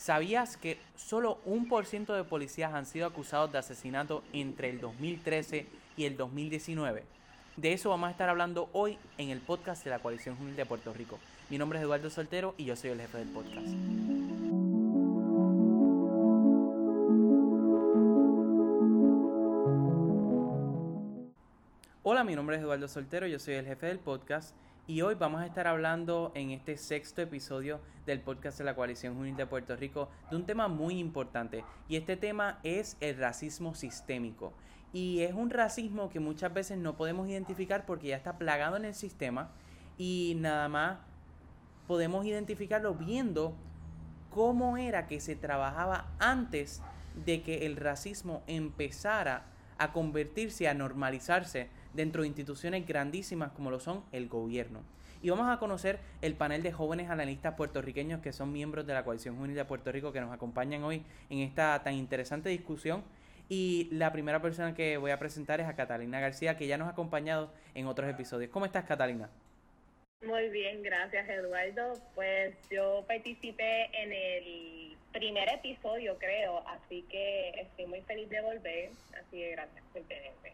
¿Sabías que solo un por ciento de policías han sido acusados de asesinato entre el 2013 y el 2019? De eso vamos a estar hablando hoy en el podcast de la Coalición Juvenil de Puerto Rico. Mi nombre es Eduardo Soltero y yo soy el jefe del podcast. Hola, mi nombre es Eduardo Soltero, yo soy el jefe del podcast y hoy vamos a estar hablando en este sexto episodio del podcast de la Coalición Juvenil de Puerto Rico de un tema muy importante. Y este tema es el racismo sistémico. Y es un racismo que muchas veces no podemos identificar porque ya está plagado en el sistema y nada más podemos identificarlo viendo cómo era que se trabajaba antes de que el racismo empezara a convertirse, a normalizarse dentro de instituciones grandísimas como lo son el gobierno. Y vamos a conocer el panel de jóvenes analistas puertorriqueños que son miembros de la Coalición Juvenil de Puerto Rico que nos acompañan hoy en esta tan interesante discusión. Y la primera persona que voy a presentar es a Catalina García, que ya nos ha acompañado en otros episodios. ¿Cómo estás, Catalina? Muy bien, gracias, Eduardo. Pues yo participé en el primer episodio, creo, así que estoy muy feliz de volver. Así que gracias por tenerme.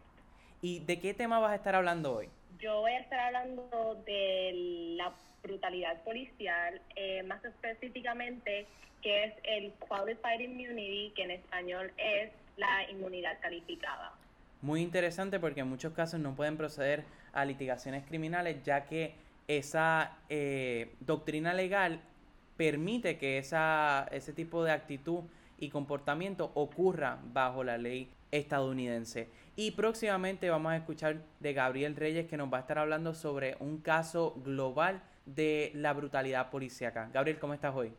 ¿Y de qué tema vas a estar hablando hoy? Yo voy a estar hablando de la brutalidad policial, eh, más específicamente que es el Qualified Immunity, que en español es la inmunidad calificada. Muy interesante porque en muchos casos no pueden proceder a litigaciones criminales ya que esa eh, doctrina legal permite que esa, ese tipo de actitud y comportamiento ocurra bajo la ley estadounidense. Y próximamente vamos a escuchar de Gabriel Reyes que nos va a estar hablando sobre un caso global de la brutalidad policíaca. Gabriel, ¿cómo estás hoy?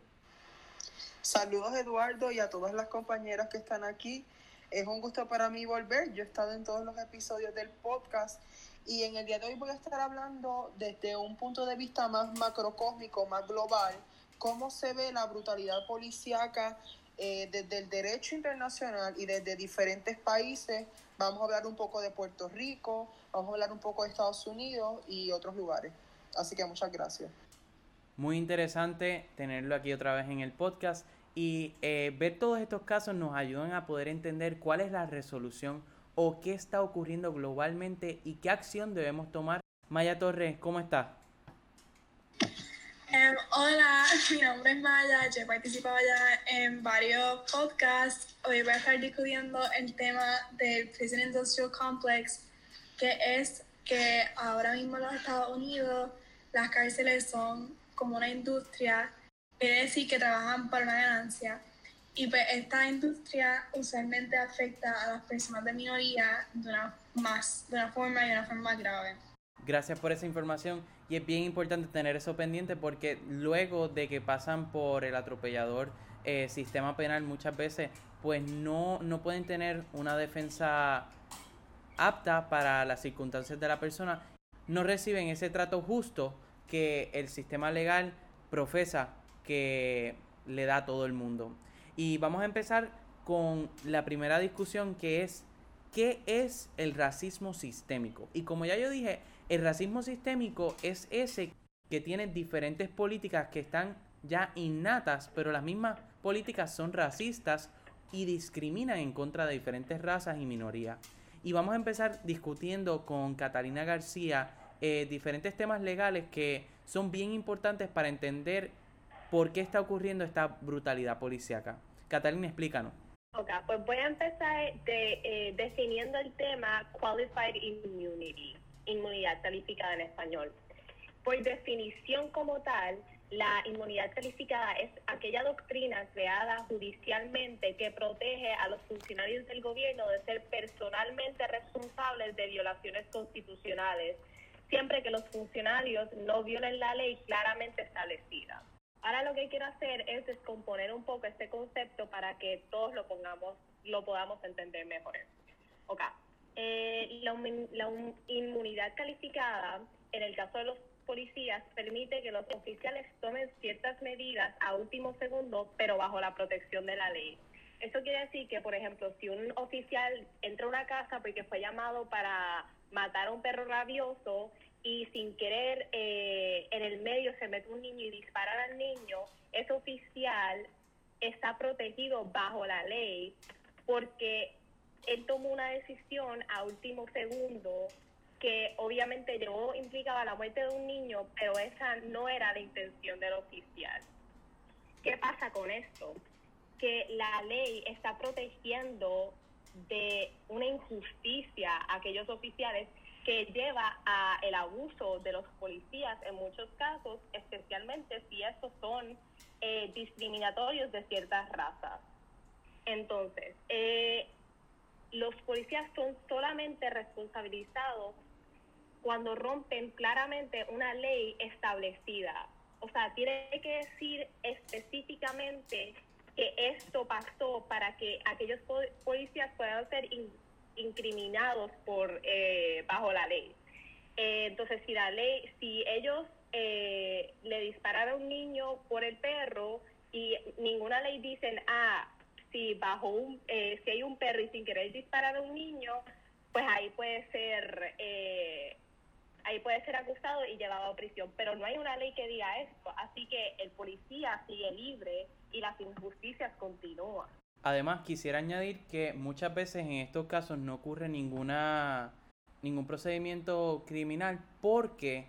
Saludos Eduardo y a todas las compañeras que están aquí. Es un gusto para mí volver. Yo he estado en todos los episodios del podcast y en el día de hoy voy a estar hablando desde un punto de vista más macrocósmico, más global, cómo se ve la brutalidad policíaca eh, desde el derecho internacional y desde diferentes países. Vamos a hablar un poco de Puerto Rico, vamos a hablar un poco de Estados Unidos y otros lugares. Así que muchas gracias. Muy interesante tenerlo aquí otra vez en el podcast y eh, ver todos estos casos nos ayudan a poder entender cuál es la resolución o qué está ocurriendo globalmente y qué acción debemos tomar. Maya Torres, ¿cómo estás? Em, hola, mi nombre es Maya, yo he participado ya en varios podcasts. Hoy voy a estar discutiendo el tema del Prison Industrial Complex, que es que ahora mismo en los Estados Unidos las cárceles son como una industria, quiere decir que trabajan para una ganancia. Y pues esta industria usualmente afecta a las personas de minoría de una, más, de una forma y de una forma grave. Gracias por esa información y es bien importante tener eso pendiente porque luego de que pasan por el atropellador eh, sistema penal muchas veces pues no, no pueden tener una defensa apta para las circunstancias de la persona, no reciben ese trato justo que el sistema legal profesa que le da a todo el mundo. Y vamos a empezar con la primera discusión que es ¿qué es el racismo sistémico? Y como ya yo dije, el racismo sistémico es ese que tiene diferentes políticas que están ya innatas, pero las mismas políticas son racistas y discriminan en contra de diferentes razas y minorías. Y vamos a empezar discutiendo con Catalina García eh, diferentes temas legales que son bien importantes para entender por qué está ocurriendo esta brutalidad policíaca. Catalina, explícanos. Ok, pues voy a empezar eh, definiendo el tema Qualified Immunity inmunidad calificada en español. Por definición como tal, la inmunidad calificada es aquella doctrina creada judicialmente que protege a los funcionarios del gobierno de ser personalmente responsables de violaciones constitucionales, siempre que los funcionarios no violen la ley claramente establecida. Ahora lo que quiero hacer es descomponer un poco este concepto para que todos lo pongamos, lo podamos entender mejor. Okay. Eh, la, inmunidad calificada, en el caso de los policías, permite que los oficiales tomen ciertas medidas a último segundo, pero bajo la protección de la ley. Eso quiere decir que, por ejemplo, si un oficial entra a una casa porque fue llamado para matar a un perro rabioso y sin querer eh, en el medio se mete un niño y dispara al niño, ese oficial está protegido bajo la ley porque él tomó una decisión a último segundo que obviamente yo implicaba la muerte de un niño, pero esa no era la intención del oficial. ¿Qué pasa con esto? Que la ley está protegiendo de una injusticia a aquellos oficiales que lleva a el abuso de los policías en muchos casos, especialmente si estos son eh, discriminatorios de ciertas razas. Entonces, eh, los policías son solamente responsabilizados cuando rompen claramente una ley establecida. O sea, tiene que decir específicamente que esto pasó para que aquellos policías puedan ser incriminados por eh, bajo la ley. Eh, entonces, si la ley, si ellos eh, le dispararon a un niño por el perro y ninguna ley dicen, ah, si bajo un, si hay un perro y sin querer disparar a un niño, pues ahí puede ser ahí puede ser acusado y llevado a prisión, pero no hay una ley que diga esto, así que el policía sigue libre y las injusticias continúan. Además, quisiera añadir que muchas veces en estos casos no ocurre ninguna ningún procedimiento criminal porque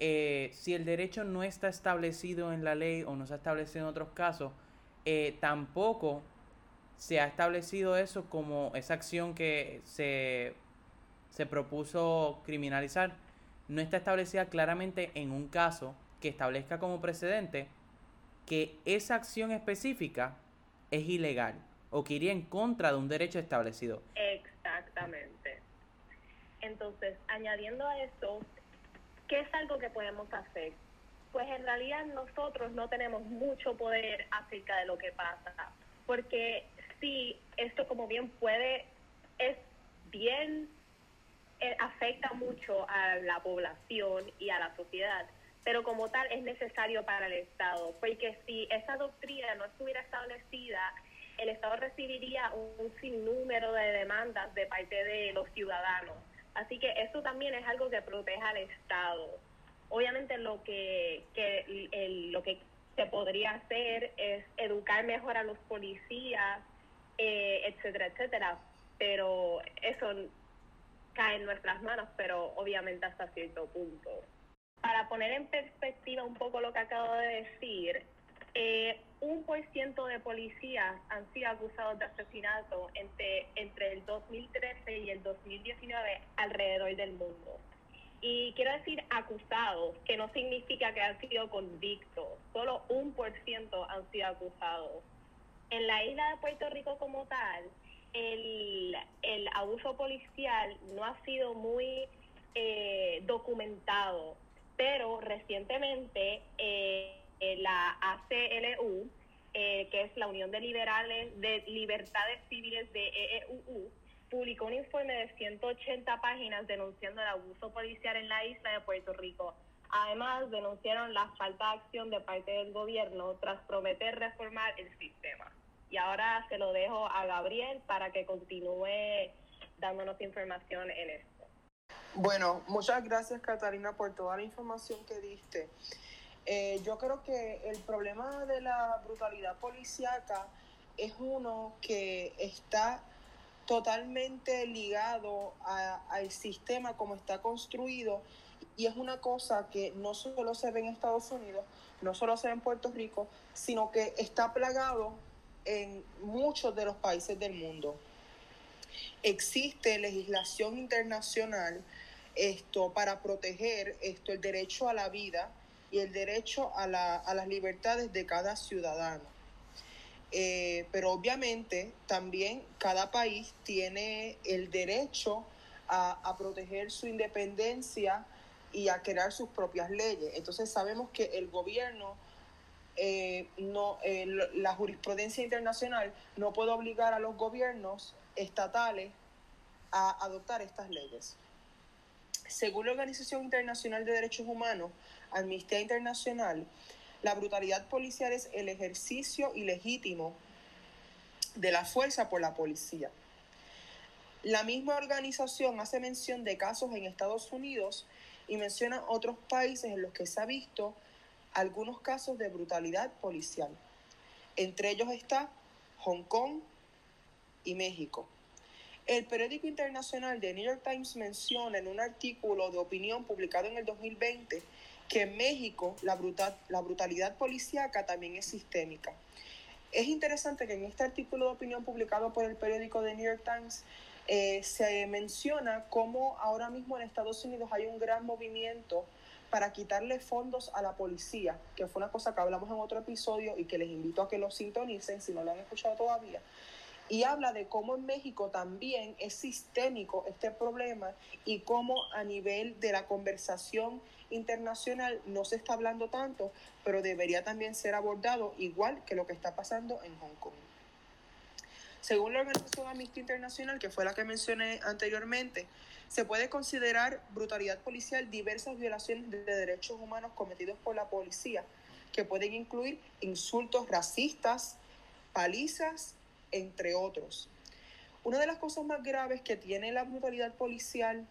eh, si el derecho no está establecido en la ley o no se ha establecido en otros casos, eh, tampoco se ha establecido eso como esa acción que se, se propuso criminalizar no está establecida claramente en un caso que establezca como precedente que esa acción específica es ilegal o que iría en contra de un derecho establecido. Exactamente. Entonces, añadiendo a eso, ¿qué es algo que podemos hacer? Pues en realidad nosotros no tenemos mucho poder acerca de lo que pasa, porque sí, esto como bien puede, es bien eh, afecta mucho a la población y a la sociedad, pero como tal es necesario para el Estado, porque si esa doctrina no estuviera establecida, el Estado recibiría un, sinnúmero de demandas de parte de los ciudadanos. Así que eso también es algo que protege al Estado. Obviamente lo que, lo que se podría hacer es educar mejor a los policías, eh, etcétera, etcétera. Pero eso cae en nuestras manos, pero obviamente hasta cierto punto. Para poner en perspectiva un poco lo que acabo de decir, eh, un por ciento de policías han sido acusados de asesinato entre, entre el 2013 y el 2019 alrededor del mundo. Y quiero decir acusados, que no significa que han sido convictos, solo un por ciento han sido acusados. En la isla de Puerto Rico como tal, el, el abuso policial no ha sido muy eh, documentado, pero recientemente eh, la ACLU, eh, que es la Unión de Liberales de Libertades Civiles de EEUU, publicó un informe de 180 páginas denunciando el abuso policial en la isla de Puerto Rico. Además, denunciaron la falta de acción de parte del gobierno tras prometer reformar el sistema. Y ahora se lo dejo a Gabriel para que continúe dándonos información en esto. Bueno, muchas gracias Catalina por toda la información que diste. Eh, yo creo que el problema de la brutalidad policíaca es uno que está totalmente ligado al sistema como está construido y es una cosa que no solo se ve en Estados Unidos, no solo se ve en Puerto Rico, sino que está plagado en muchos de los países del mundo. Existe legislación internacional esto para proteger esto el derecho a la vida y el derecho a, las libertades de cada ciudadano. Eh, pero obviamente también cada país tiene el derecho a, a, proteger su independencia y a crear sus propias leyes. Entonces sabemos que el gobierno eh, no, eh, la jurisprudencia internacional no puede obligar a los gobiernos estatales a adoptar estas leyes. Según la Organización Internacional de Derechos Humanos, Amnistía Internacional, la brutalidad policial es el ejercicio ilegítimo de la fuerza por la policía. La misma organización hace mención de casos en Estados Unidos y menciona otros países en los que se ha visto algunos casos de brutalidad policial. Entre ellos está Hong Kong y México. El periódico internacional The New York Times menciona en un artículo de opinión publicado en el 2020 que en México la, la brutalidad policíaca también es sistémica. Es interesante que en este artículo de opinión publicado por el periódico The New York Times eh, se menciona cómo ahora mismo en Estados Unidos hay un gran movimiento para quitarle fondos a la policía, que fue una cosa que hablamos en otro episodio y que les invito a que lo sintonicen si no lo han escuchado todavía y habla de cómo en México también es sistémico este problema y cómo a nivel de la conversación internacional no se está hablando tanto, pero debería también ser abordado igual que lo que está pasando en Hong Kong. Según la organización Amnistía Internacional, que fue la que mencioné anteriormente, se puede considerar brutalidad policial diversas violaciones de derechos humanos cometidos por la policía, que pueden incluir insultos racistas, palizas, entre otros. Una de las cosas más graves que tiene la brutalidad policial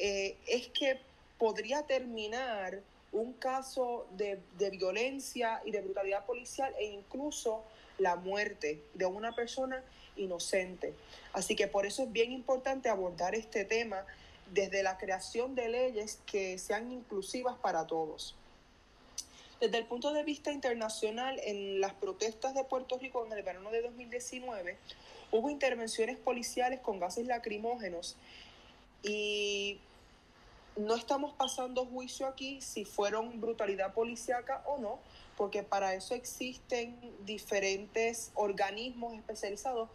eh, es que podría terminar un caso de, de, violencia y de brutalidad policial e incluso la muerte de una persona inocente. Así que por eso es bien importante abordar este tema desde la creación de leyes que sean inclusivas para todos. Desde el punto de vista internacional, en las protestas de Puerto Rico en el verano de 2019, hubo intervenciones policiales con gases lacrimógenos y no estamos pasando juicio aquí si fueron brutalidad policíaca o no, porque para eso existen diferentes organismos especializados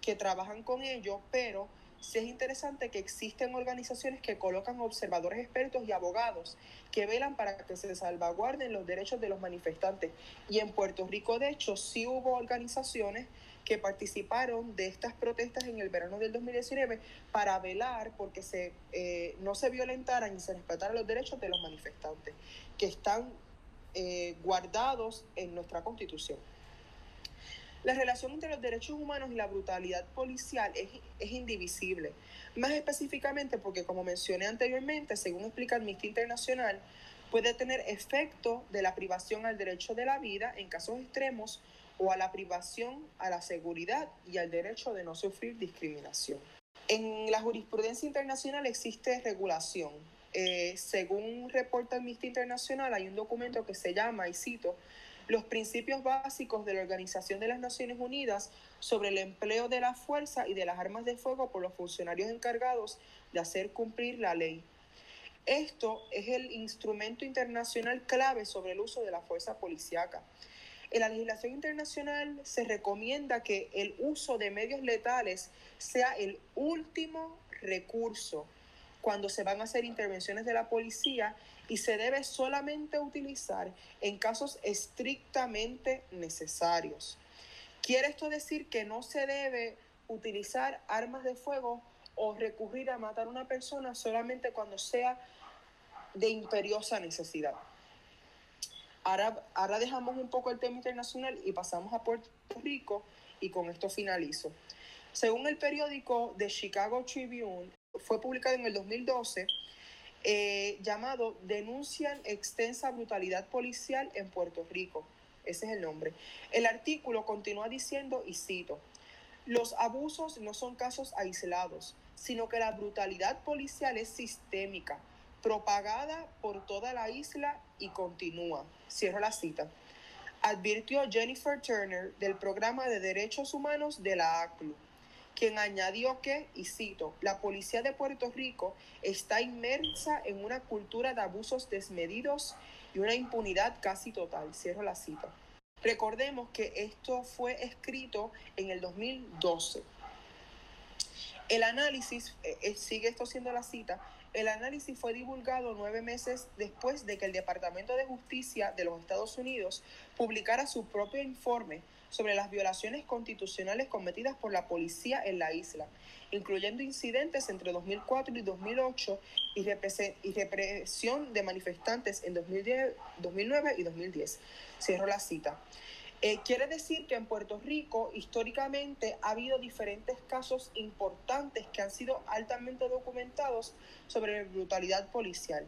que trabajan con ello, pero sí es interesante que existen organizaciones que colocan observadores expertos y abogados que velan para que se salvaguarden los derechos de los manifestantes. Y en Puerto Rico, de hecho, sí hubo organizaciones que participaron de estas protestas en el verano del 2019 para velar porque se, eh, no se violentaran y se respetaran los derechos de los manifestantes, que están eh, guardados en nuestra constitución. La relación entre los derechos humanos y la brutalidad policial es, es, indivisible. Más específicamente porque, como mencioné anteriormente, según explica Amnistía Internacional, puede tener efecto de la privación al derecho de la vida en casos extremos o a la privación a la seguridad y al derecho de no sufrir discriminación. En la jurisprudencia internacional existe regulación. Eh, según reporta Amnistía Internacional, hay un documento que se llama, y cito, los principios básicos de la Organización de las Naciones Unidas sobre el empleo de la fuerza y de las armas de fuego por los funcionarios encargados de hacer cumplir la ley. Esto es el instrumento internacional clave sobre el uso de la fuerza policíaca. En la legislación internacional se recomienda que el uso de medios letales sea el último recurso cuando se van a hacer intervenciones de la policía y se debe solamente utilizar en casos estrictamente necesarios. Quiere esto decir que no se debe utilizar armas de fuego o recurrir a matar a una persona solamente cuando sea de imperiosa necesidad. Ahora, dejamos un poco el tema internacional y pasamos a Puerto Rico y con esto finalizo. Según el periódico The Chicago Tribune, fue publicado en el 2012 eh, llamado Denuncian extensa brutalidad policial en Puerto Rico. Ese es el nombre. El artículo continúa diciendo, y cito, los abusos no son casos aislados, sino que la brutalidad policial es sistémica, propagada por toda la isla y continúa. Cierro la cita. Advirtió Jennifer Turner del programa de derechos humanos de la ACLU quien añadió que, y cito, la policía de Puerto Rico está inmersa en una cultura de abusos desmedidos y una impunidad casi total. Cierro la cita. Recordemos que esto fue escrito en el 2012. El análisis, eh, eh, sigue esto siendo la cita, el análisis fue divulgado nueve meses después de que el Departamento de Justicia de los Estados Unidos publicara su propio informe sobre las violaciones constitucionales cometidas por la policía en la isla, incluyendo incidentes entre 2004 y 2008 y, represión de manifestantes en 2010, 2009 y 2010. Cierro la cita. Eh, quiere decir que en Puerto Rico históricamente ha habido diferentes casos importantes que han sido altamente documentados sobre brutalidad policial.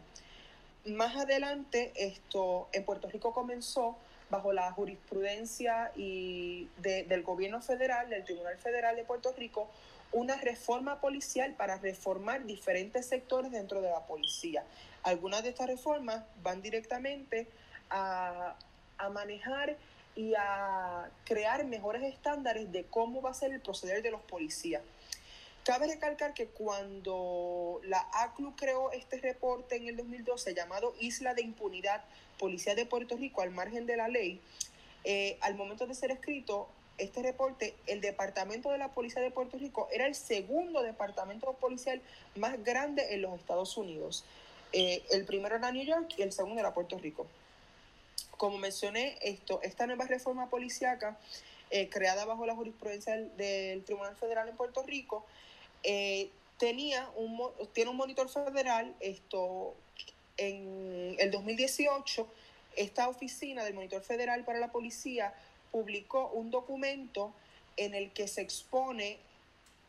Más adelante, esto en Puerto Rico comenzó bajo la jurisprudencia y del gobierno federal, del Tribunal Federal de Puerto Rico, una reforma policial para reformar diferentes sectores dentro de la policía. Algunas de estas reformas van directamente a, a manejar y a crear mejores estándares de cómo va a ser el proceder de los policías. Cabe recalcar que cuando la ACLU creó este reporte en el 2012 llamado Isla de Impunidad, Policía de Puerto Rico al margen de la ley, eh, al momento de ser escrito este reporte, el Departamento de la Policía de Puerto Rico era el segundo departamento policial más grande en los Estados Unidos. Eh, el primero era New York y el segundo era Puerto Rico. Como mencioné, esto, esta nueva reforma policíaca eh, creada bajo la jurisprudencia del, Tribunal Federal en Puerto Rico eh, tenía un, tiene un monitor federal. Esto en el 2018, esta oficina del monitor federal para la policía publicó un documento en el que se expone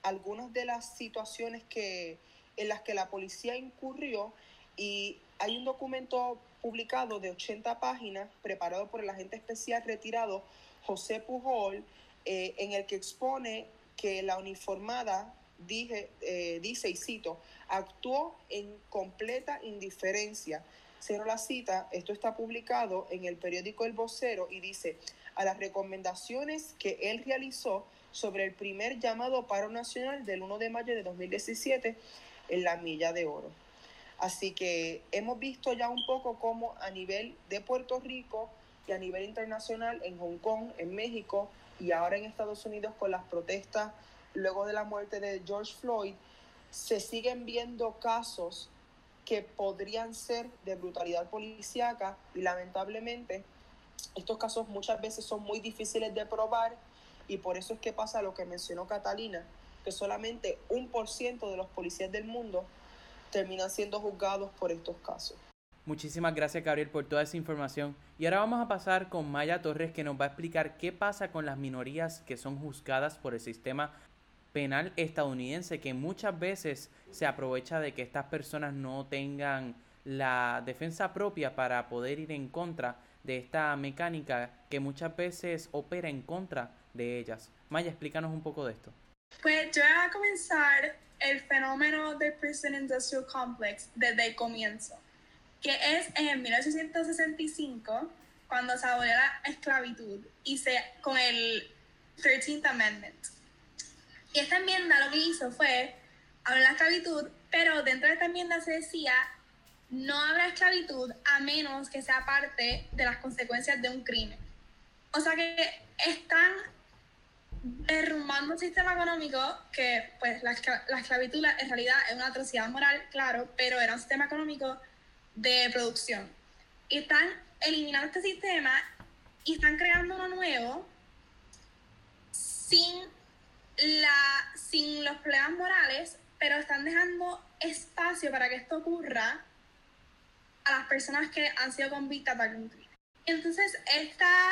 algunas de las situaciones que, en las que la policía incurrió y hay un documento publicado de 80 páginas preparado por el agente especial retirado José Pujol, eh, en el que expone que la uniformada dije, eh, dice, y cito, actuó en completa indiferencia. Cierro la cita, esto está publicado en el periódico El Vocero y dice, a las recomendaciones que él realizó sobre el primer llamado paro nacional del 1 de mayo de 2017 en la milla de oro. Así que hemos visto ya un poco cómo a nivel de Puerto Rico y a nivel internacional en Hong Kong, en México y ahora en Estados Unidos con las protestas luego de la muerte de George Floyd, se siguen viendo casos que podrían ser de brutalidad policíaca y lamentablemente estos casos muchas veces son muy difíciles de probar y por eso es que pasa lo que mencionó Catalina, que solamente un por ciento de los policías del mundo terminan siendo juzgados por estos casos. Muchísimas gracias Gabriel por toda esa información. Y ahora vamos a pasar con Maya Torres que nos va a explicar qué pasa con las minorías que son juzgadas por el sistema penal estadounidense que muchas veces se aprovecha de que estas personas no tengan la defensa propia para poder ir en contra de esta mecánica que muchas veces opera en contra de ellas. Maya, explícanos un poco de esto. Pues yo voy a comenzar el fenómeno del Prison Industrial Complex desde el comienzo, que es en 1865 cuando se abolió la esclavitud y se con el 13th Amendment. Y esta enmienda lo que hizo fue hablar la esclavitud, pero dentro de esta enmienda se decía no habrá esclavitud a menos que sea parte de las consecuencias de un crimen. O sea que están derrumbando un sistema económico que, pues, la, la esclavitud en realidad es una atrocidad moral, claro, pero era un sistema económico de producción. Y están eliminando este sistema y están creando uno nuevo sin la, sin los problemas morales, pero están dejando espacio para que esto ocurra a las personas que han sido convictas de algún crimen. Entonces, esta,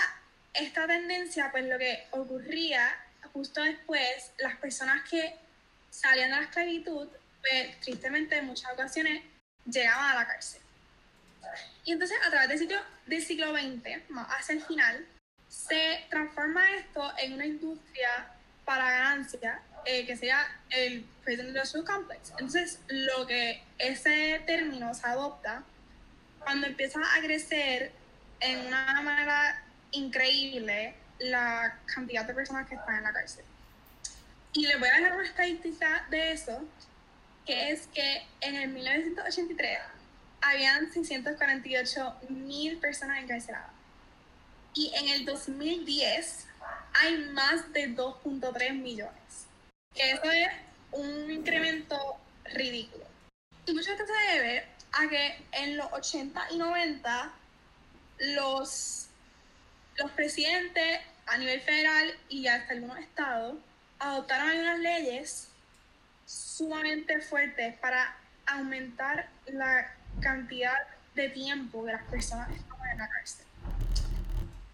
esta tendencia, pues lo que ocurría justo después, las personas que salían de la esclavitud, pues tristemente en muchas ocasiones llegaban a la cárcel. Y entonces, a través del, sitio, del siglo XX, hacia el final, se transforma esto en una industria para ganancia, eh, que sería el Prison Industrial Complex. Entonces, lo que ese término se adopta cuando empieza a crecer en una manera increíble la cantidad de personas que están en la cárcel. Y les voy a dejar una estadística de eso, que es que en el 1983 habían 648 mil personas encarceladas. Y en el 2010 hay más de 2.3 millones. Que eso es un incremento ridículo. Y mucho esto se debe a que en los 80 y 90 los, los presidentes a nivel federal y hasta algunos estados adoptaron algunas leyes sumamente fuertes para aumentar la cantidad de tiempo de las personas que estaban en la cárcel.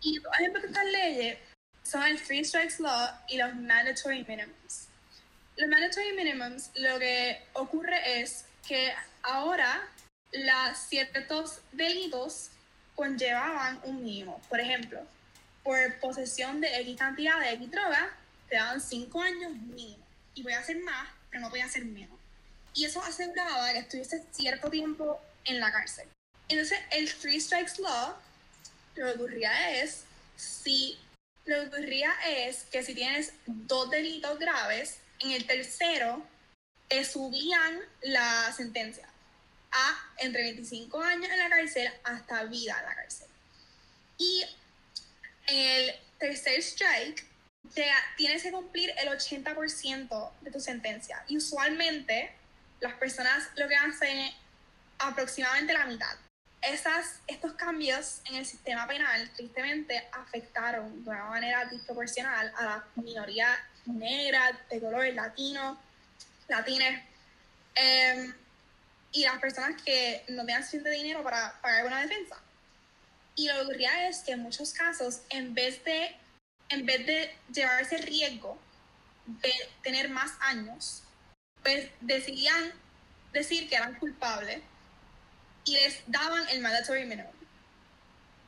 Y ejemplos de estas leyes son el Free Strikes Law y los Mandatory Minimums. Los Mandatory Minimums lo que ocurre es que ahora ciertos delitos conllevaban un mínimo. Por ejemplo, por posesión de X cantidad de X droga, te daban 5 años mínimo. Y voy a hacer más, pero no voy a hacer menos. Y eso aseguraba que estuviese cierto tiempo en la cárcel. Entonces, el Three Strikes Law, lo que ocurría es, si es que si tienes dos delitos graves, en el tercero te subían la sentencia a entre 25 años en la cárcel hasta vida en la cárcel. Y en el tercer strike, te, tienes que cumplir el 80% de tu sentencia. Y usualmente las personas lo que hacen es aproximadamente la mitad. Esas, estos cambios en el sistema penal tristemente afectaron de una manera disproporcional a la minoría negra, de color latino, latines, em, y las personas que no tenían suficiente dinero para pagar una defensa. Y lo que ocurría es que en muchos casos, en vez de, en vez de llevarse el riesgo de tener más años, pues decidían decir que eran culpables y les daban el mandatory minimum.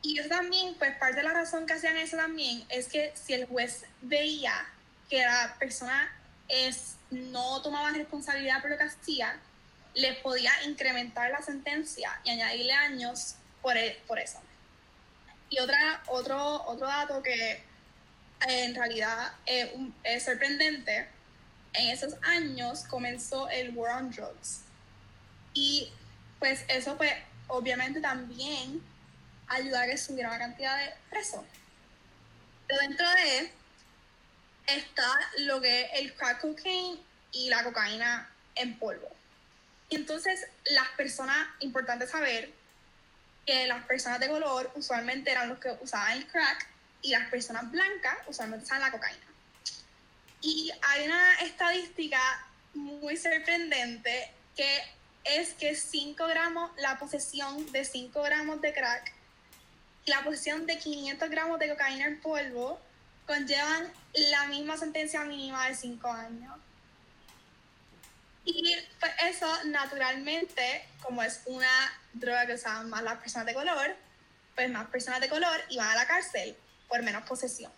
Y eso también, pues parte de la razón que hacían eso también es que si el juez veía que la persona es, no tomaba responsabilidad por lo que hacía, les podía incrementar la sentencia y añadirle años por, e, por eso. Y otra, otro, otro dato que eh, en realidad es sorprendente, en esos años comenzó el War on Drugs. Y pues eso pues obviamente también ayudó a que subiera la cantidad de presos. Pero dentro de está lo que es el crack cocaine y la cocaína en polvo. Entonces, las personas, importante saber que las personas de color usualmente eran los que usaban el crack y las personas blancas usaban la cocaína. Y hay una estadística muy sorprendente que es que 5 gramos, la posesión de 5 gramos de crack y la posesión de 500 gramos de cocaína en polvo conllevan la misma sentencia mínima de 5 años. Y pues eso, naturalmente, como es una droga que usaban más las personas de color, pues más personas de color iban a la cárcel por menos posesión.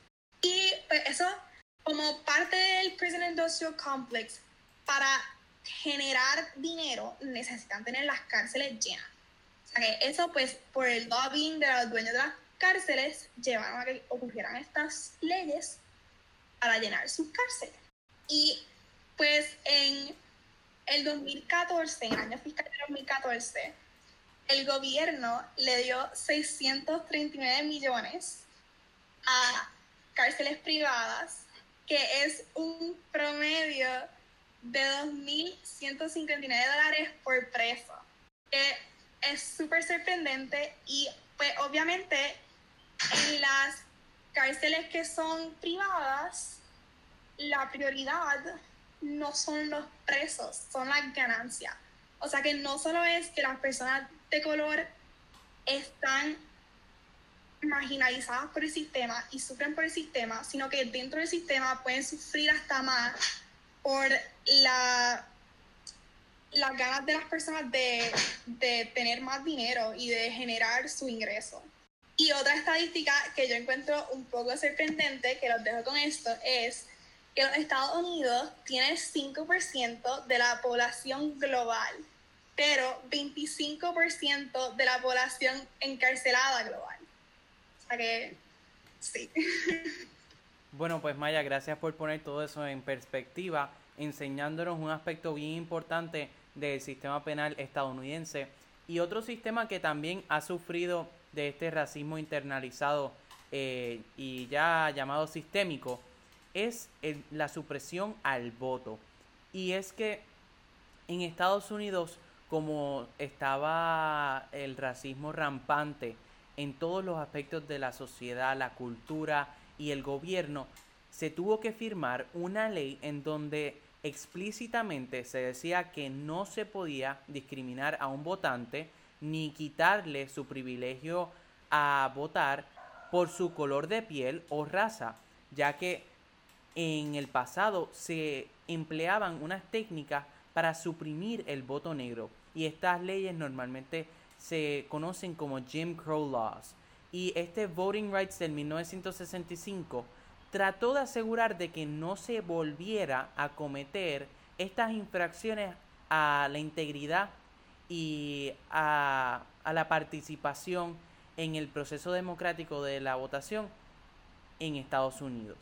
Y pues eso, como parte del Prison Industrial Complex, para generar dinero necesitan tener las cárceles llenas. O sea que eso, pues, por el lobbying de los dueños de las cárceles, llevaron a que ocurrieran estas leyes para llenar sus cárceles. Y pues en el 2014, en el año fiscal de 2014, el gobierno le dio 639 millones a cárceles privadas, que es un promedio de 2.159 dólares por preso. Que es súper sorprendente y pues obviamente en las cárceles que son privadas, la prioridad no son los presos, son las ganancias. O sea que no solo es que las personas de color están marginalizadas por el sistema y sufren por el sistema, sino que dentro del sistema pueden sufrir hasta más por la, las ganas de las personas de, de tener más dinero y de generar su ingreso. Y otra estadística que yo encuentro un poco sorprendente, que los dejo con esto, es que los Estados Unidos tiene 5% de la población global, pero 25% de la población encarcelada global. O sea que, sí. Bueno, pues Maya, gracias por poner todo eso en perspectiva, enseñándonos un aspecto bien importante del sistema penal estadounidense y otro sistema que también ha sufrido de este racismo internalizado eh, y ya llamado sistémico es la supresión al voto. Y es que en Estados Unidos, como estaba el racismo rampante en todos los aspectos de la sociedad, la cultura y el gobierno, se tuvo que firmar una ley en donde explícitamente se decía que no se podía discriminar a un votante ni quitarle su privilegio a votar por su color de piel o raza, ya que en el pasado se empleaban unas técnicas para suprimir el voto negro y estas leyes normalmente se conocen como Jim Crow Laws. Y este Voting Rights del 1965 trató de asegurar de que no se volviera a cometer estas infracciones a la integridad y a, la participación en el proceso democrático de la votación en Estados Unidos.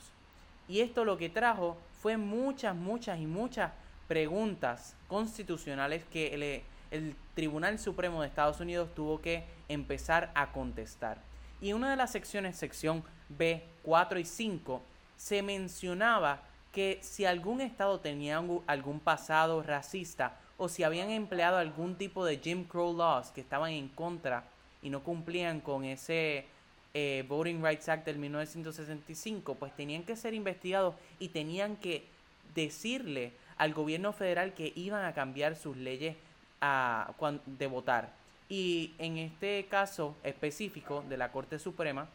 Y esto lo que trajo fue muchas, muchas y muchas preguntas constitucionales que el Tribunal Supremo de Estados Unidos tuvo que empezar a contestar. Y en una de las secciones, sección B, 4 y 5, se mencionaba que si algún estado tenía algún pasado racista o si habían empleado algún tipo de Jim Crow laws que estaban en contra y no cumplían con ese eh, Voting Rights Act del 1965, pues tenían que ser investigados y tenían que decirle al gobierno federal que iban a cambiar sus leyes a, de votar. Y en este caso específico de la Corte Suprema,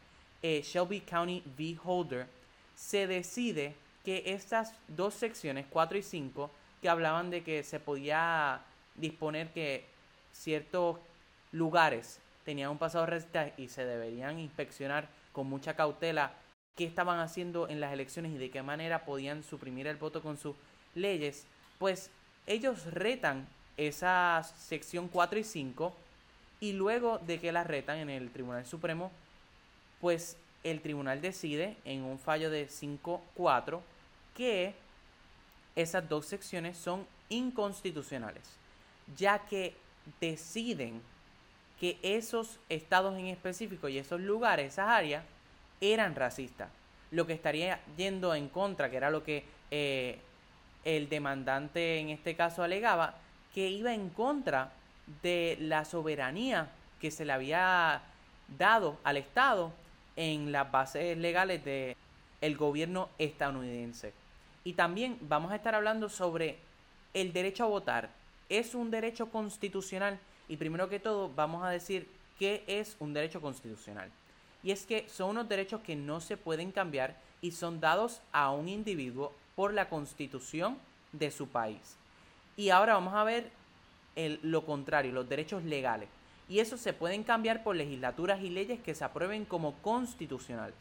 eh, Shelby County v. Holder, se decide que estas dos secciones, 4 y 5, que hablaban de que se podía disponer que ciertos lugares tenían un pasado racista y se deberían inspeccionar con mucha cautela qué estaban haciendo en las elecciones y de qué manera podían suprimir el voto con sus leyes, pues ellos retan esa sección 4 y 5 y luego de que la retan en el Tribunal Supremo, pues el tribunal decide en un fallo de 5-4 que esas dos secciones son inconstitucionales, ya que deciden que esos estados en específico y esos lugares, esas áreas, eran racistas. Lo que estaría yendo en contra, que era lo que eh, el demandante en este caso alegaba, que iba en contra de la soberanía que se le había dado al Estado en las bases legales del el gobierno estadounidense. Y también vamos a estar hablando sobre el derecho a votar. ¿Es un derecho constitucional? Y primero que todo vamos a decir qué es un derecho constitucional. Y es que son unos derechos que no se pueden cambiar y son dados a un individuo por la constitución de su país. Y ahora vamos a ver el, lo contrario, los derechos legales. Y eso se pueden cambiar por legislaturas y leyes que se aprueben como constitucionales.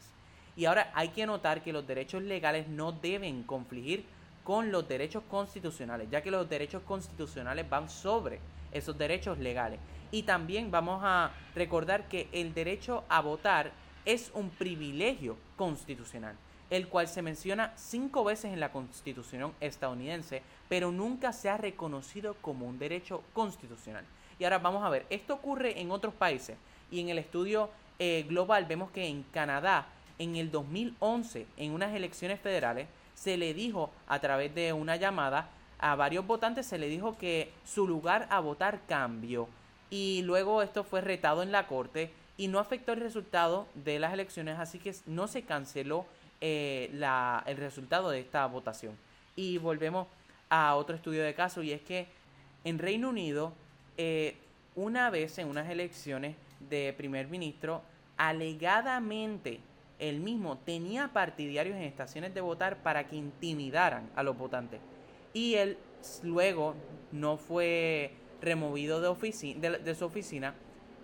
Y ahora hay que notar que los derechos legales no deben confligir con los derechos constitucionales, ya que los derechos constitucionales van sobre esos derechos legales. Y también vamos a recordar que el derecho a votar es un privilegio constitucional el cual se menciona cinco veces en la Constitución estadounidense, pero nunca se ha reconocido como un derecho constitucional. Y ahora vamos a ver, esto ocurre en otros países y en el estudio eh, global vemos que en Canadá, en el 2011, en unas elecciones federales, se le dijo a través de una llamada a varios votantes, se le dijo que su lugar a votar cambió. Y luego esto fue retado en la corte y no afectó el resultado de las elecciones, así que no se canceló eh, el resultado de esta votación. Y volvemos a otro estudio de caso y es que en Reino Unido, eh, una vez en unas elecciones de primer ministro, alegadamente él mismo tenía partidarios en estaciones de votar para que intimidaran a los votantes. Y él luego no fue removido de, de, de su oficina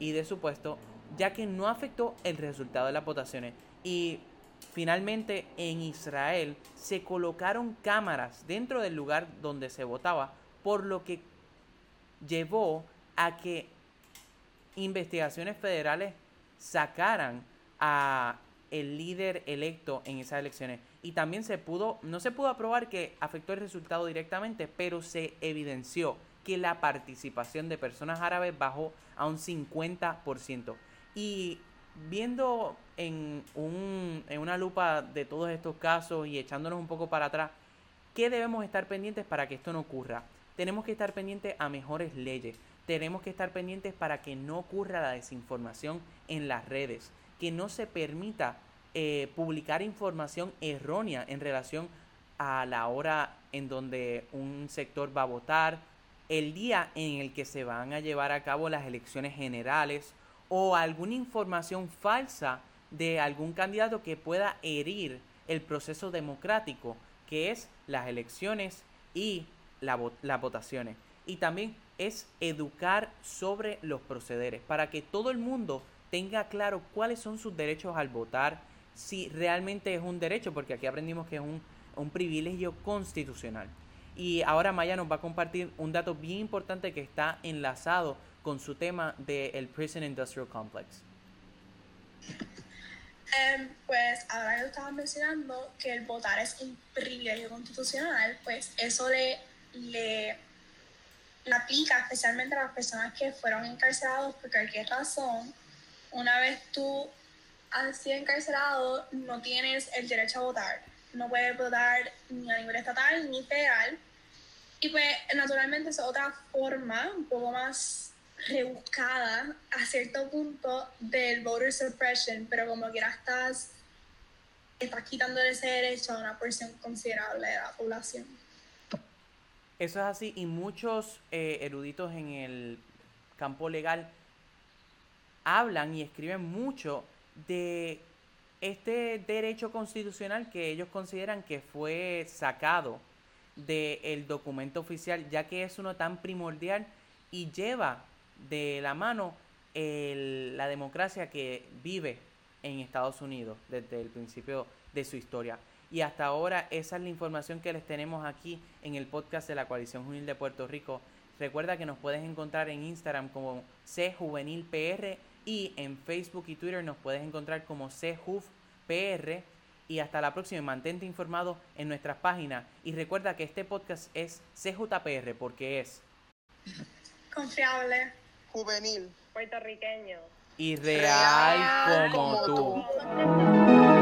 y de su puesto, ya que no afectó el resultado de las votaciones. Y Finalmente, en Israel se colocaron cámaras dentro del lugar donde se votaba, por lo que llevó a que investigaciones federales sacaran a el líder electo en esas elecciones. Y también se pudo no se pudo aprobar que afectó el resultado directamente, pero se evidenció que la participación de personas árabes bajó a un 50% y viendo en, un, en una lupa de todos estos casos y echándonos un poco para atrás, ¿qué debemos estar pendientes para que esto no ocurra? Tenemos que estar pendientes a mejores leyes, tenemos que estar pendientes para que no ocurra la desinformación en las redes, que no se permita eh, publicar información errónea en relación a la hora en donde un sector va a votar, el día en el que se van a llevar a cabo las elecciones generales o alguna información falsa de algún candidato que pueda herir el proceso democrático, que es las elecciones y las votaciones. Y también es educar sobre los procederes para que todo el mundo tenga claro cuáles son sus derechos al votar, si realmente es un derecho, porque aquí aprendimos que es un, un privilegio constitucional. Y ahora Maya nos va a compartir un dato bien importante que está enlazado con su tema del Prison Industrial Complex. Em, pues ahora que estabas mencionando que el votar es un privilegio constitucional, pues eso le, le, le, aplica especialmente a las personas que fueron encarcelados por cualquier razón. Una vez tú has sido encarcelado, no tienes el derecho a votar. No puedes votar ni a nivel estatal ni federal. Y pues naturalmente es otra forma, un poco más rebuscada a cierto punto del voter suppression, pero como quiera estás, estás quitando ese derecho a una porción considerable de la población. Eso es así y muchos eh, eruditos en el campo legal hablan y escriben mucho de este derecho constitucional que ellos consideran que fue sacado del documento oficial, ya que es uno tan primordial y lleva de la mano la democracia que vive en Estados Unidos desde el principio de su historia. Y hasta ahora esa es la información que les tenemos aquí en el podcast de la Coalición Juvenil de Puerto Rico. Recuerda que nos puedes encontrar en Instagram como CJuvenilPR y en Facebook y Twitter nos puedes encontrar como CJUVPR. Y hasta la próxima, mantente informado en nuestras páginas. Y recuerda que este podcast es CJPR porque es confiable, juvenil, puertorriqueño y real, Real como, como tú. tú.